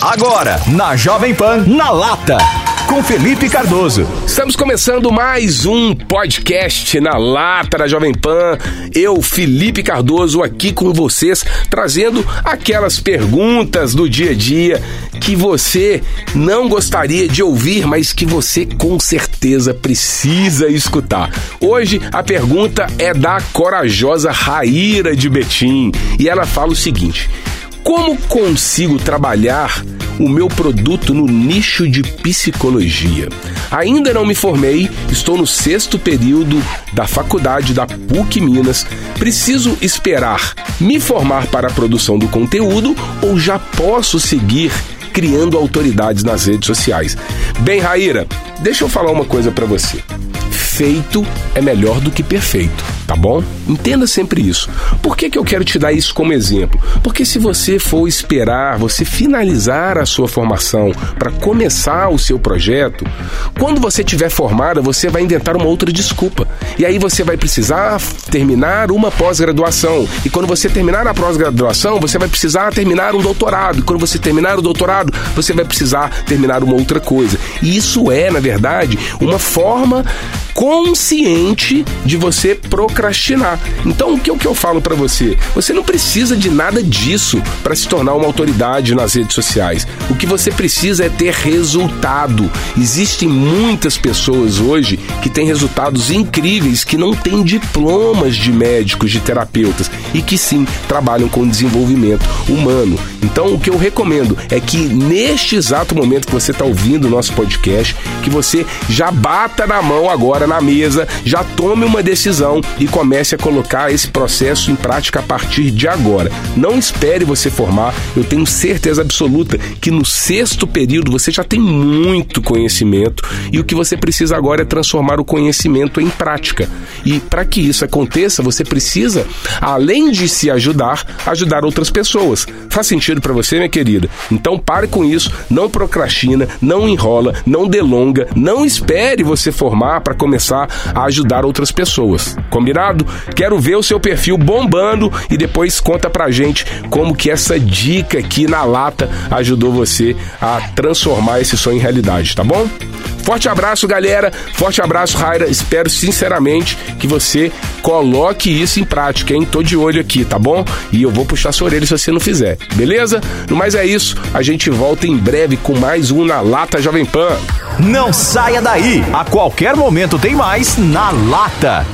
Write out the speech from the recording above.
Agora, na Jovem Pan, na lata com Felipe Cardoso. Estamos começando mais um podcast na lata da Jovem Pan. Eu, Felipe Cardoso, aqui com vocês, trazendo aquelas perguntas do dia a dia que você não gostaria de ouvir, mas que você com certeza precisa escutar. Hoje a pergunta é da corajosa Raíra de Betim e ela fala o seguinte: Como consigo trabalhar o meu produto no nicho de psicologia. Ainda não me formei, estou no sexto período da faculdade da PUC Minas. Preciso esperar me formar para a produção do conteúdo ou já posso seguir criando autoridades nas redes sociais? Bem, Raíra, deixa eu falar uma coisa para você. Feito é melhor do que perfeito tá bom? Entenda sempre isso. Por que, que eu quero te dar isso como exemplo? Porque se você for esperar, você finalizar a sua formação para começar o seu projeto, quando você tiver formada, você vai inventar uma outra desculpa. E aí você vai precisar terminar uma pós-graduação. E quando você terminar a pós-graduação, você vai precisar terminar um doutorado. E quando você terminar o doutorado, você vai precisar terminar uma outra coisa. E isso é, na verdade, uma forma consciente de você procrastinar. Então, o que, o que eu falo para você? Você não precisa de nada disso para se tornar uma autoridade nas redes sociais. O que você precisa é ter resultado. Existem muitas pessoas hoje que têm resultados incríveis que não têm diplomas de médicos, de terapeutas e que sim trabalham com desenvolvimento humano. Então, o que eu recomendo é que neste exato momento que você está ouvindo o nosso podcast, que você já bata na mão agora na mesa, já tome uma decisão e comece a colocar esse processo em prática a partir de agora. Não espere você formar, eu tenho certeza absoluta que no sexto período você já tem muito conhecimento e o que você precisa agora é transformar o conhecimento em prática. E para que isso aconteça, você precisa, além de se ajudar, ajudar outras pessoas. Faz sentido para você, minha querida? Então pare com isso, não procrastina, não enrola, não delonga, não espere você formar para começar começar a ajudar outras pessoas. Combinado? Quero ver o seu perfil bombando e depois conta pra gente como que essa dica aqui na lata ajudou você a transformar esse sonho em realidade, tá bom? Forte abraço, galera. Forte abraço, Raira. Espero sinceramente que você coloque isso em prática, hein? Tô de olho aqui, tá bom? E eu vou puxar sua orelha se você não fizer, beleza? No mais é isso. A gente volta em breve com mais um na Lata Jovem Pan. Não saia daí. A qualquer momento tem mais na Lata.